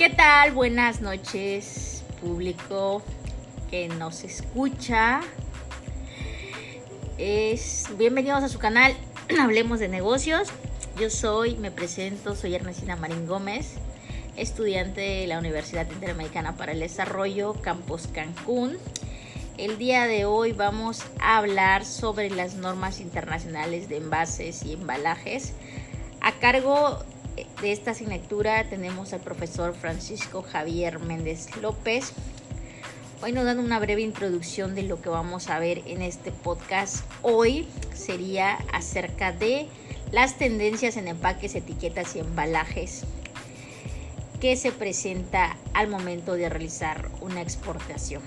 ¿Qué tal? Buenas noches, público que nos escucha. Es bienvenidos a su canal Hablemos de negocios. Yo soy, me presento, soy Ernestina Marín Gómez, estudiante de la Universidad Interamericana para el Desarrollo, Campus Cancún. El día de hoy vamos a hablar sobre las normas internacionales de envases y embalajes. A cargo de esta asignatura tenemos al profesor Francisco Javier Méndez López. Hoy nos dan una breve introducción de lo que vamos a ver en este podcast. Hoy sería acerca de las tendencias en empaques, etiquetas y embalajes que se presenta al momento de realizar una exportación.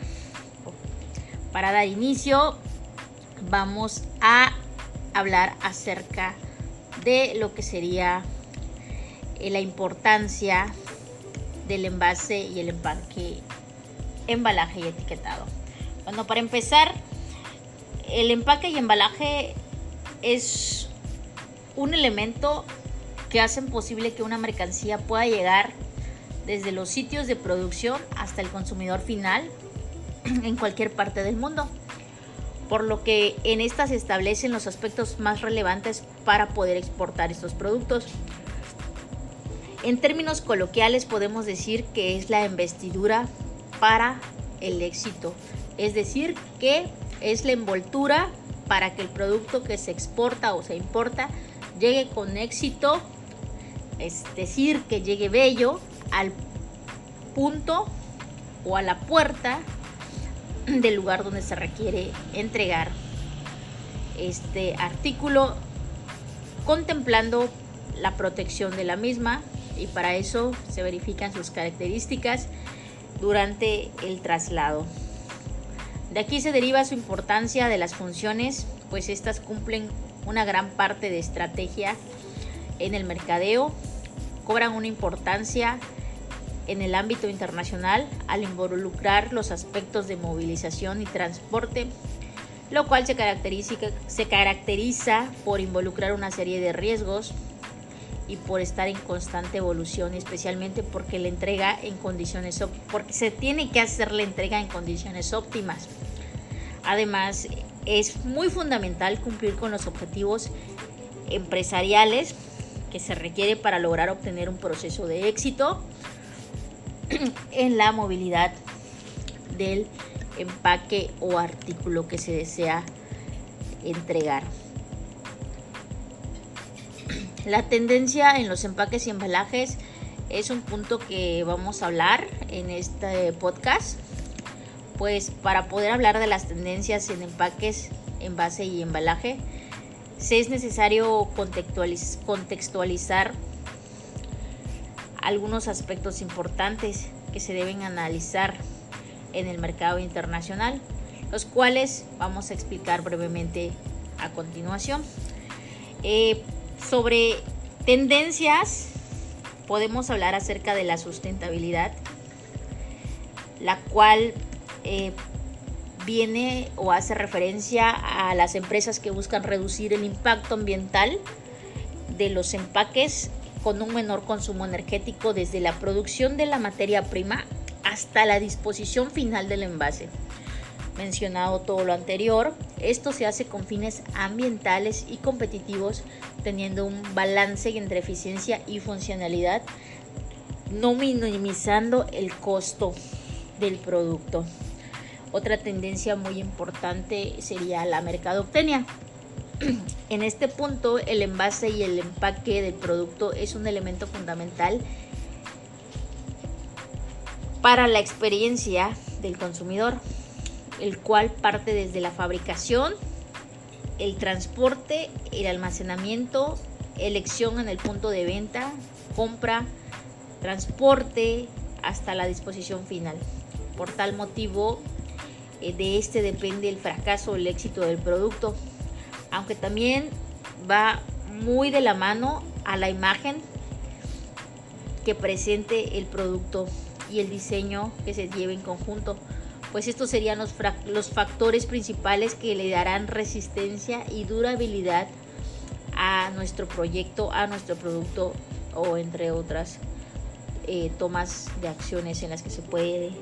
Para dar inicio, vamos a hablar acerca de lo que sería eh, la importancia del envase y el empaque, embalaje y etiquetado. Bueno, para empezar, el empaque y embalaje es un elemento que hacen posible que una mercancía pueda llegar desde los sitios de producción hasta el consumidor final en cualquier parte del mundo. Por lo que en estas se establecen los aspectos más relevantes para poder exportar estos productos. En términos coloquiales podemos decir que es la investidura para el éxito. Es decir, que es la envoltura para que el producto que se exporta o se importa llegue con éxito, es decir, que llegue bello al punto o a la puerta del lugar donde se requiere entregar este artículo contemplando la protección de la misma y para eso se verifican sus características durante el traslado. De aquí se deriva su importancia de las funciones, pues estas cumplen una gran parte de estrategia en el mercadeo, cobran una importancia en el ámbito internacional al involucrar los aspectos de movilización y transporte, lo cual se caracteriza, se caracteriza por involucrar una serie de riesgos y por estar en constante evolución, especialmente porque la entrega en condiciones porque se tiene que hacer la entrega en condiciones óptimas. Además, es muy fundamental cumplir con los objetivos empresariales que se requiere para lograr obtener un proceso de éxito en la movilidad del empaque o artículo que se desea entregar. La tendencia en los empaques y embalajes es un punto que vamos a hablar en este podcast. Pues para poder hablar de las tendencias en empaques, envase y embalaje, se es necesario contextualizar algunos aspectos importantes que se deben analizar en el mercado internacional, los cuales vamos a explicar brevemente a continuación. Eh, sobre tendencias, podemos hablar acerca de la sustentabilidad, la cual eh, viene o hace referencia a las empresas que buscan reducir el impacto ambiental de los empaques con un menor consumo energético desde la producción de la materia prima hasta la disposición final del envase mencionado todo lo anterior. Esto se hace con fines ambientales y competitivos, teniendo un balance entre eficiencia y funcionalidad, no minimizando el costo del producto. Otra tendencia muy importante sería la mercadotecnia. En este punto, el envase y el empaque del producto es un elemento fundamental para la experiencia del consumidor el cual parte desde la fabricación, el transporte, el almacenamiento, elección en el punto de venta, compra, transporte hasta la disposición final. Por tal motivo, eh, de este depende el fracaso o el éxito del producto, aunque también va muy de la mano a la imagen que presente el producto y el diseño que se lleve en conjunto pues estos serían los, los factores principales que le darán resistencia y durabilidad a nuestro proyecto, a nuestro producto o entre otras eh, tomas de acciones en las que se puede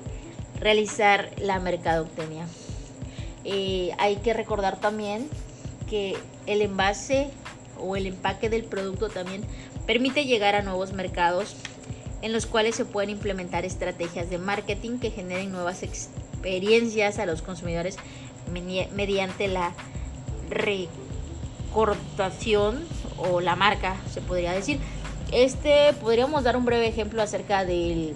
realizar la mercadotecnia. Eh, hay que recordar también que el envase o el empaque del producto también permite llegar a nuevos mercados en los cuales se pueden implementar estrategias de marketing que generen nuevas experiencias a los consumidores mediante la recortación o la marca, se podría decir. Este podríamos dar un breve ejemplo acerca de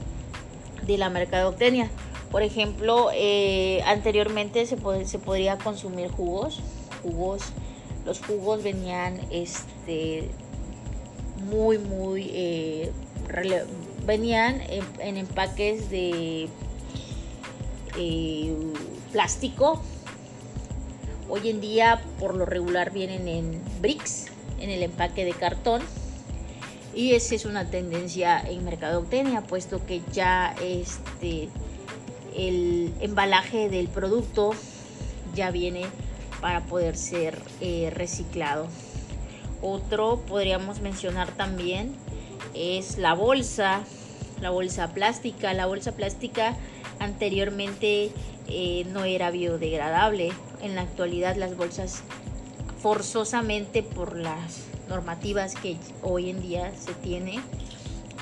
la mercadotecnia. Por ejemplo, eh, anteriormente se, se podría consumir jugos, jugos, los jugos venían este, muy, muy, eh, venían en, empaques de eh, plástico. Hoy en día, por lo regular, vienen en bricks, en el empaque de cartón. Y esa es una tendencia en mercadotecnia, puesto que ya este, el embalaje del producto ya viene para poder ser eh, reciclado. Otro podríamos mencionar también es la bolsa, la bolsa plástica. La bolsa plástica anteriormente eh, no era biodegradable. En la actualidad las bolsas forzosamente por las normativas que hoy en día se tiene,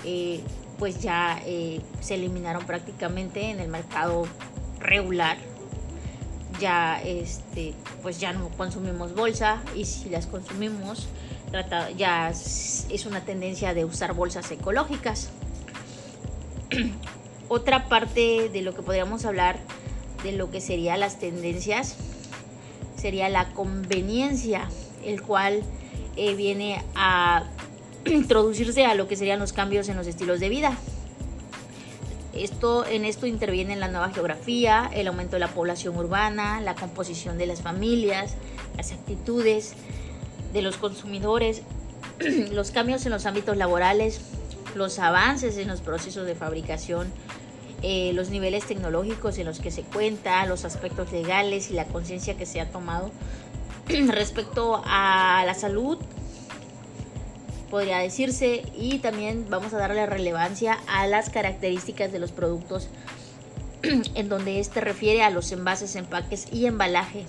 eh, pues ya eh, se eliminaron prácticamente en el mercado regular. Ya este, pues ya no consumimos bolsa y si las consumimos ya es una tendencia de usar bolsas ecológicas. Otra parte de lo que podríamos hablar de lo que serían las tendencias sería la conveniencia, el cual eh, viene a introducirse a lo que serían los cambios en los estilos de vida. Esto, en esto interviene la nueva geografía, el aumento de la población urbana, la composición de las familias, las actitudes, de los consumidores, los cambios en los ámbitos laborales, los avances en los procesos de fabricación, eh, los niveles tecnológicos en los que se cuenta, los aspectos legales y la conciencia que se ha tomado. Respecto a la salud, podría decirse, y también vamos a darle relevancia a las características de los productos en donde este refiere a los envases, empaques y embalaje.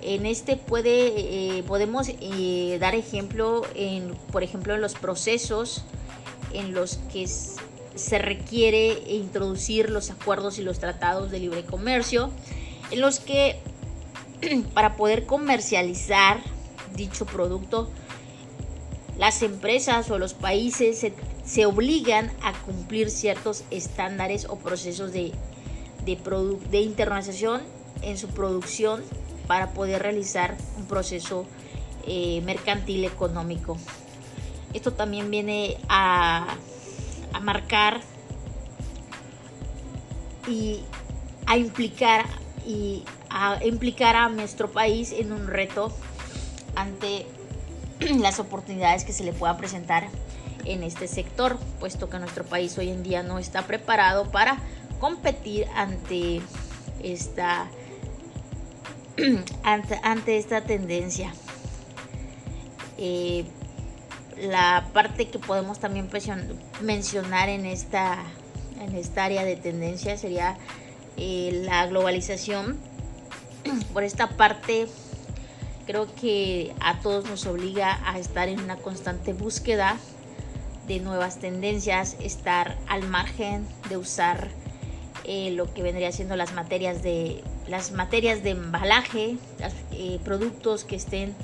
En este puede, eh, podemos eh, dar ejemplo, en, por ejemplo, en los procesos en los que se requiere introducir los acuerdos y los tratados de libre comercio, en los que para poder comercializar dicho producto, las empresas o los países se, se obligan a cumplir ciertos estándares o procesos de, de, de internacionalización en su producción para poder realizar un proceso eh, mercantil económico. Esto también viene a, marcar y a implicar y a implicar a nuestro país en un reto ante las oportunidades que se le pueda presentar en este sector, puesto que nuestro país hoy en día no está preparado para competir ante esta ante, esta tendencia. Eh, la parte que podemos también mencionar en esta, en esta área de tendencia sería eh, la globalización. Por esta parte, creo que a todos nos obliga a estar en una constante búsqueda de nuevas tendencias, estar al margen de usar eh, lo que vendría siendo las materias de las materias de embalaje, eh, productos que estén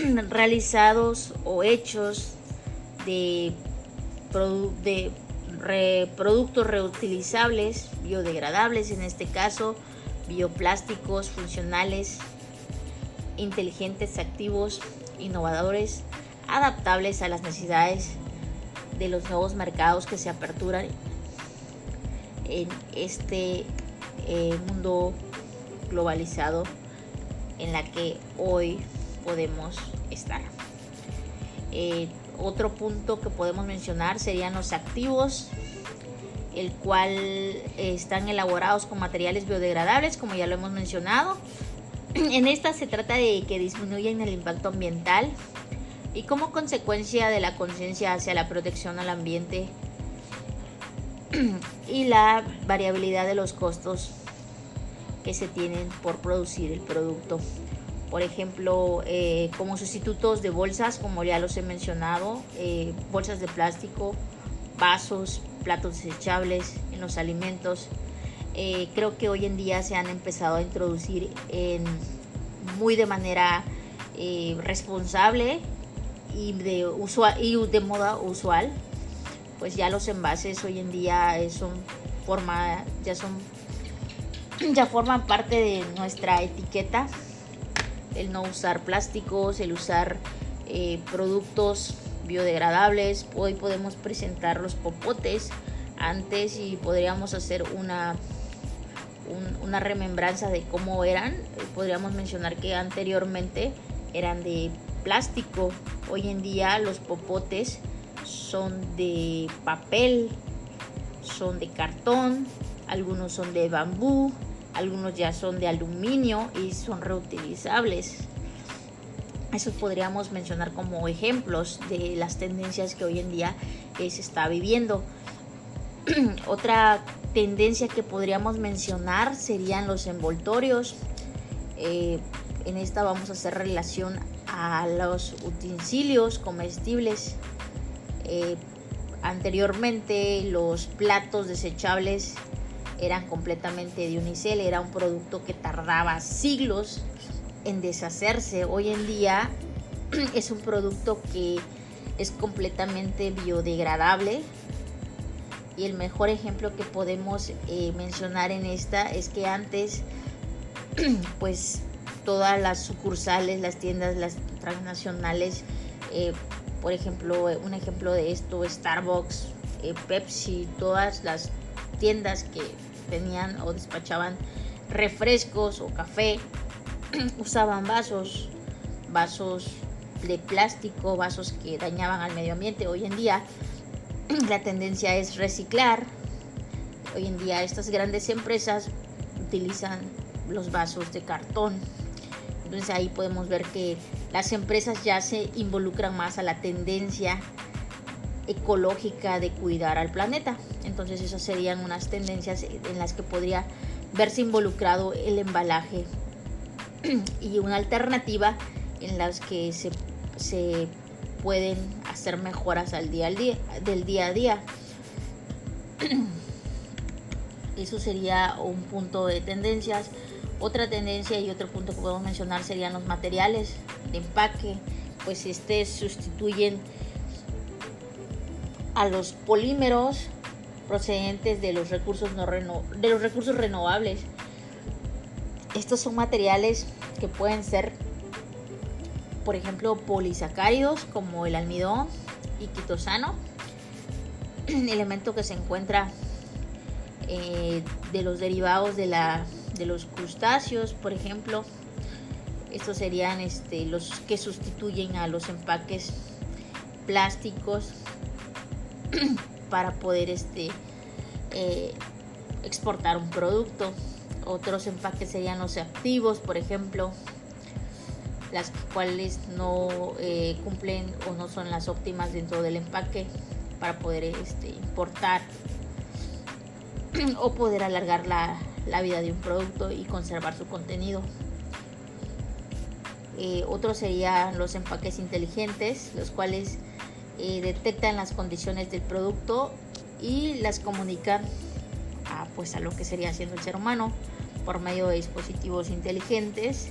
realizados o hechos de, de productos reutilizables, biodegradables en este caso, bioplásticos funcionales, inteligentes, activos, innovadores, adaptables a las necesidades de los nuevos mercados que se aperturan en este eh, mundo globalizado en la que hoy podemos estar. Eh, otro punto que podemos mencionar serían los activos, el cual están elaborados con materiales biodegradables, como ya lo hemos mencionado. En esta se trata de que disminuyan el impacto ambiental, Y como consecuencia de la conciencia hacia la protección al ambiente y la variabilidad de los costos que se tienen por producir el producto. Por ejemplo, eh, como sustitutos de bolsas, como ya los he mencionado, eh, bolsas de plástico, vasos, platos desechables en los alimentos. Eh, creo que hoy en día se han empezado a introducir muy de manera responsable y de, usual, y de moda usual. Pues ya los envases hoy en día son forma, ya son ya forman parte de nuestra etiqueta. El no usar plásticos, el usar eh, productos biodegradables. Hoy podemos presentar los popotes antes y podríamos hacer una, una remembranza de cómo eran. Podríamos mencionar que anteriormente eran de plástico. Hoy en día los popotes son de papel, son de cartón, algunos son de bambú, algunos ya son de aluminio y son reutilizables. Eso podríamos mencionar como ejemplos de las tendencias que hoy en día se está viviendo. Otra tendencia que podríamos mencionar serían los envoltorios. Eh, en esta vamos a hacer relación a los utensilios comestibles. Eh, anteriormente los platos desechables eran completamente de unicel, era un producto que tardaba siglos en deshacerse. Hoy en día es un producto que es completamente biodegradable y el mejor ejemplo que podemos eh, mencionar en esta es que antes pues todas las sucursales, las tiendas, las transnacionales, eh, por ejemplo, un ejemplo de esto, Starbucks, eh, Pepsi, todas las tiendas que tenían o despachaban refrescos o café, usaban vasos, vasos de plástico, vasos que dañaban al medio ambiente. Hoy en día la tendencia es reciclar. Hoy en día estas grandes empresas utilizan los vasos de cartón. Entonces ahí podemos ver que las empresas ya se involucran más a la tendencia ecológica de cuidar al planeta. Entonces esas serían unas tendencias en las que podría verse involucrado el embalaje y una alternativa en las que se, se pueden hacer mejoras al día al día del día a día. Eso sería un punto de tendencias. Otra tendencia y otro punto que podemos mencionar serían los materiales de empaque, pues este sustituyen a los polímeros procedentes de los recursos, no de los recursos renovables. Estos son materiales que pueden ser, por ejemplo, polisacáridos como el almidón y quitosano, elemento que se encuentra eh, de los derivados de, la, de los crustáceos, por ejemplo. Estos serían este, los que sustituyen a los empaques plásticos para poder este, eh, exportar un producto. Otros empaques serían los activos, por ejemplo, las cuales no eh, cumplen o no son las óptimas dentro del empaque para poder este, importar o poder alargar la, vida de un producto y conservar su contenido. Eh, otros serían los empaques inteligentes, los cuales eh, detectan las condiciones del producto y las comunican a, pues, a lo que sería siendo el ser humano por medio de dispositivos inteligentes,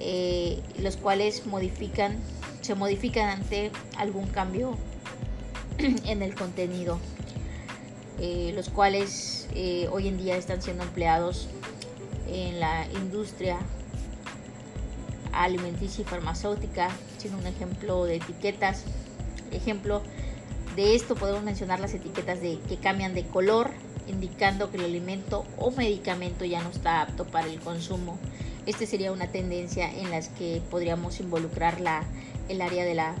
eh, los cuales modifican, se modifican ante algún cambio en el contenido, eh, los cuales hoy en día están siendo empleados en la industria alimenticia y farmacéutica, siendo un ejemplo de etiquetas Ejemplo de esto podemos mencionar las etiquetas de que cambian de color, indicando que el alimento o medicamento ya no está apto para el consumo. Este sería una tendencia en las que podríamos involucrar la, el área de la,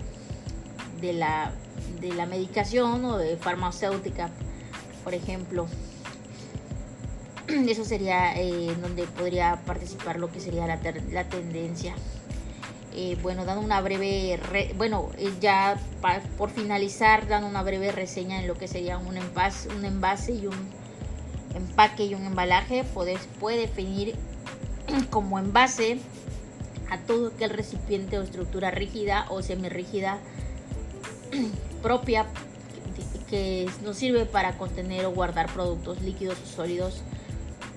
de, la, de la medicación o de farmacéutica, por ejemplo. Eso sería eh, donde podría participar lo que sería la, la tendencia. Eh, bueno, dando una breve, bueno, eh, ya por finalizar, dando una breve reseña en lo que sería un envase, un envase y un empaque y un embalaje, puede, puede definir como envase a todo aquel recipiente o estructura rígida o semirrígida propia que nos sirve para contener o guardar productos líquidos o sólidos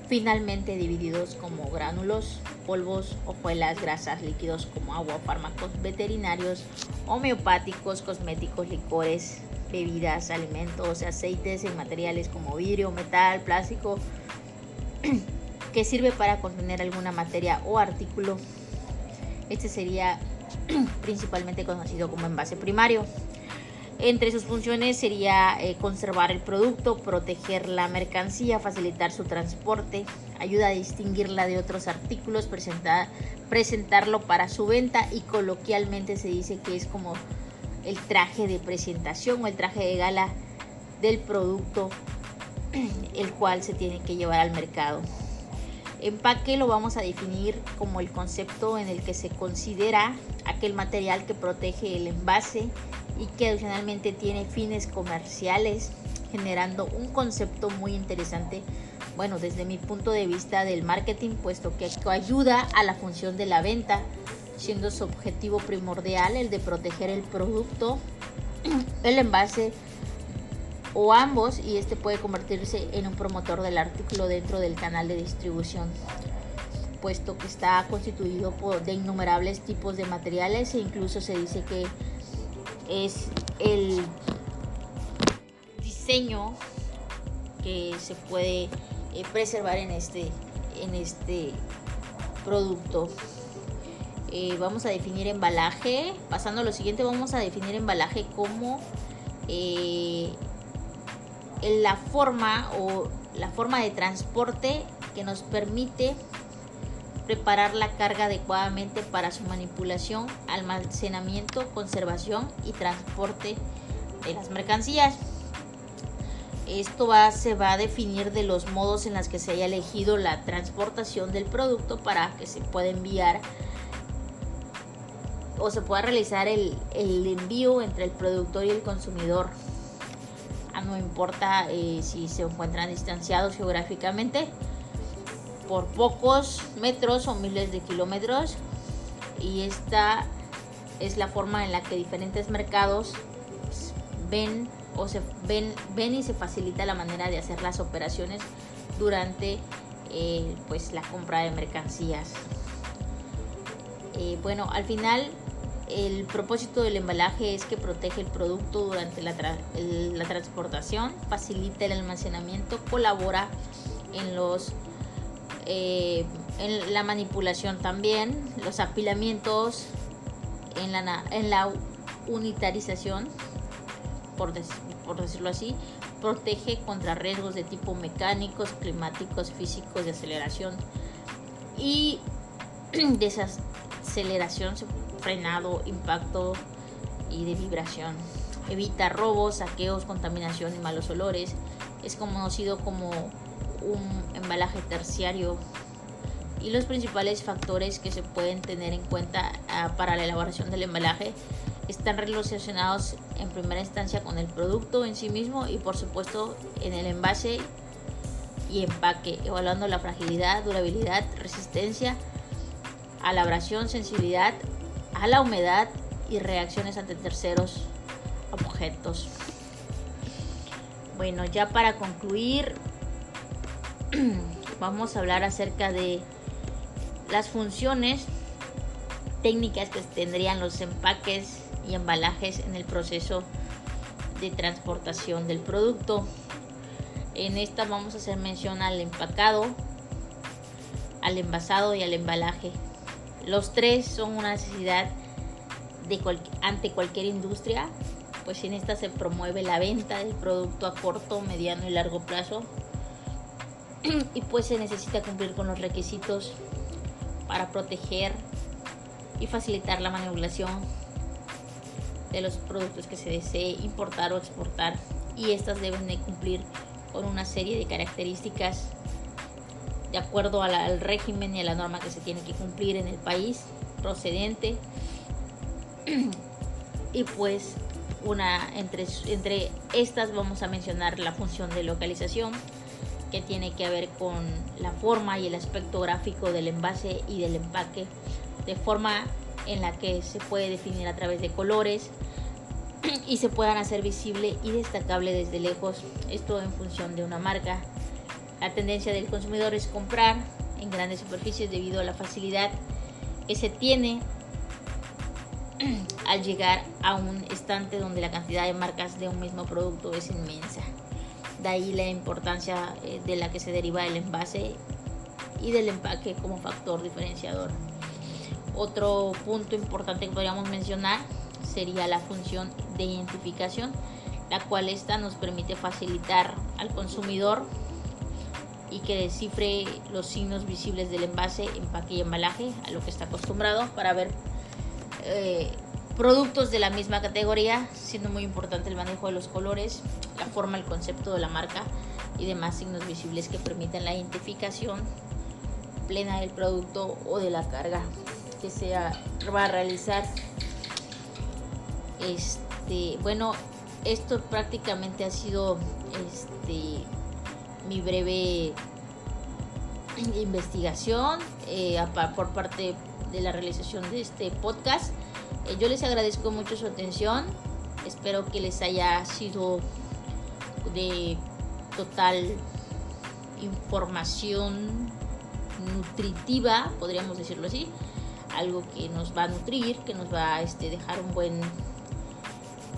finalmente divididos como gránulos, polvos, hojuelas, grasas, líquidos como agua, fármacos veterinarios, homeopáticos, cosméticos, licores, bebidas, alimentos, aceites en materiales como vidrio, metal, plástico, que sirve para contener alguna materia o artículo. Este sería principalmente conocido como envase primario. Entre sus funciones sería eh, conservar el producto, proteger la mercancía, facilitar su transporte, ayuda a distinguirla de otros artículos, presentarlo para su venta y coloquialmente se dice que es como el traje de presentación o el traje de gala del producto el cual se tiene que llevar al mercado. Empaque lo vamos a definir como el concepto en el que se considera aquel material que protege el envase y que adicionalmente tiene fines comerciales, generando un concepto muy interesante, bueno, desde mi punto de vista del marketing, puesto que ayuda a la función de la venta, siendo su objetivo primordial el de proteger el producto, el envase o ambos y este puede convertirse en un promotor del artículo dentro del canal de distribución puesto que está constituido por, de innumerables tipos de materiales e incluso se dice que es el diseño que se puede eh, preservar en este, en este producto. Eh, vamos a definir embalaje. Pasando a lo siguiente, vamos a definir embalaje como eh, la forma o la forma de transporte que nos permite preparar la carga adecuadamente para su manipulación, almacenamiento, conservación y transporte de las mercancías. Esto va, se va a definir de los modos en los que se haya elegido la transportación del producto para que se pueda enviar o se pueda realizar el, envío entre el productor y el consumidor. Ah, no importa eh, si se encuentran distanciados geográficamente por pocos metros o miles de kilómetros y esta es la forma en la que diferentes mercados ven o se ven, ven y se facilita la manera de hacer las operaciones durante eh, pues la compra de mercancías. Eh, bueno al final el propósito del embalaje es que protege el producto durante la, la transportación facilita el almacenamiento colabora en los eh, en la manipulación también, los apilamientos, en la, en la unitarización, por, decirlo así, protege contra riesgos de tipo mecánicos, climáticos, físicos, de aceleración y desaceleración, frenado, impacto y de vibración. Evita robos, saqueos, contaminación y malos olores. Es conocido como un embalaje terciario y los principales factores que se pueden tener en cuenta ah, para la elaboración del embalaje están relacionados en primera instancia con el producto en sí mismo y por supuesto en el envase y empaque, evaluando la fragilidad, durabilidad, resistencia a la abrasión, sensibilidad a la humedad y reacciones ante terceros objetos. Bueno, ya para concluir, vamos a hablar acerca de las funciones técnicas que tendrían los empaques y embalajes en el proceso de transportación del producto. En esta vamos a hacer mención al empacado, al envasado y al embalaje. Los tres son una necesidad ante cualquier industria, pues en esta se promueve la venta del producto a corto, mediano y largo plazo y pues se necesita cumplir con los requisitos para proteger y facilitar la manipulación de los productos que se desee importar o exportar y estas deben de cumplir con una serie de características de acuerdo al régimen y a la norma que se tiene que cumplir en el país procedente. Y pues una entre, entre estas vamos a mencionar la función de localización que tiene que ver con la forma y el aspecto gráfico del envase y del empaque de forma en la que se puede definir a través de colores y se puedan hacer visible y destacable desde lejos, esto en función de una marca. La tendencia del consumidor es comprar en grandes superficies debido a la facilidad que se tiene al llegar a un estante donde la cantidad de marcas de un mismo producto es inmensa. De ahí la importancia eh, de la que se deriva el envase y del empaque como factor diferenciador. Otro punto importante que podríamos mencionar sería la función de identificación, la cual esta nos permite facilitar al consumidor y que descifre los signos visibles del envase, empaque y embalaje, a lo que está acostumbrado para ver eh, productos de la misma categoría, siendo muy importante el manejo de los colores, la forma, el concepto de la marca y demás signos visibles que permiten la identificación plena del producto o de la carga que se va a realizar. Este, bueno, esto prácticamente ha sido este mi breve investigación eh, por parte de la realización de este podcast. Eh, yo les agradezco mucho su atención. Espero que les haya sido de total información nutritiva, podríamos decirlo así. Algo que nos va a nutrir, que nos va a este, dejar un buen,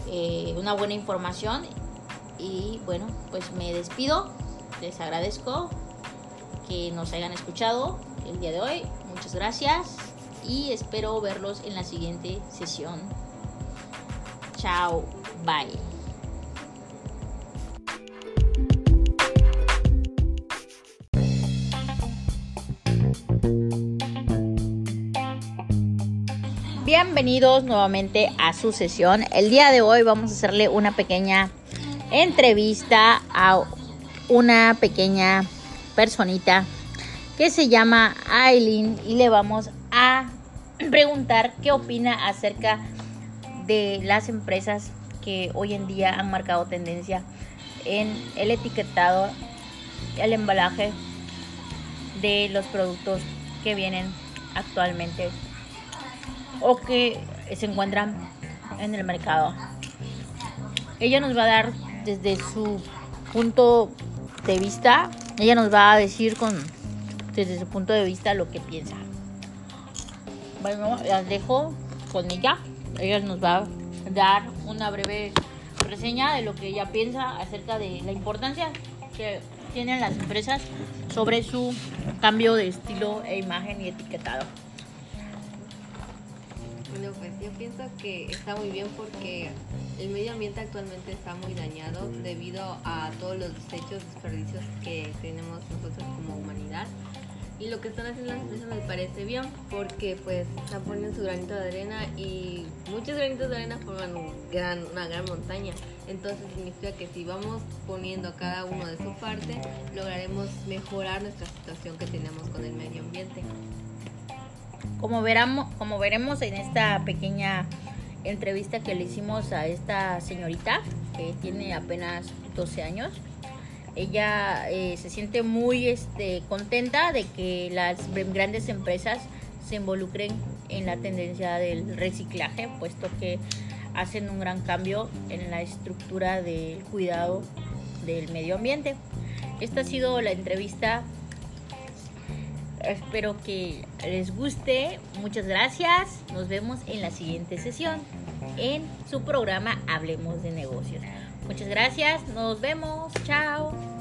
eh, una buena información. Y bueno, pues me despido. Les agradezco que nos hayan escuchado el día de hoy. Muchas gracias y espero verlos en la siguiente sesión. Chao, bye. Bienvenidos nuevamente a su sesión. El día de hoy vamos a hacerle una pequeña entrevista a una pequeña personita que se llama Aileen y le vamos a preguntar qué opina acerca de las empresas que hoy en día han marcado tendencia en el etiquetado, el embalaje de los productos que vienen actualmente o que se encuentran en el mercado. Ella nos va a dar desde su punto de vista, ella nos va a decir con desde su punto de vista lo que piensa. Bueno, las dejo con ella. Ella nos va a dar una breve reseña de lo que ella piensa acerca de la importancia que tienen las empresas sobre su cambio de estilo e imagen y etiquetado. Bueno, pues yo pienso que está muy bien porque el medio ambiente actualmente está muy dañado debido a todos los desechos, desperdicios que tenemos nosotros como humanidad. Y lo que están haciendo las empresas me parece bien porque pues están poniendo su granito de arena y muchos granitos de arena forman gran, una gran montaña. Entonces significa que si vamos poniendo cada uno de su parte, lograremos mejorar nuestra situación que tenemos con el medio ambiente. Como, veramos, como veremos en esta pequeña entrevista que le hicimos a esta señorita, que tiene apenas 12 años, ella eh, se siente muy este, contenta de que las grandes empresas se involucren en la tendencia del reciclaje, puesto que hacen un gran cambio en la estructura del cuidado del medio ambiente. Esta ha sido la entrevista. Espero que les guste. Muchas gracias. Nos vemos en la siguiente sesión en su programa Hablemos de negocios. Muchas gracias, nos vemos, chao.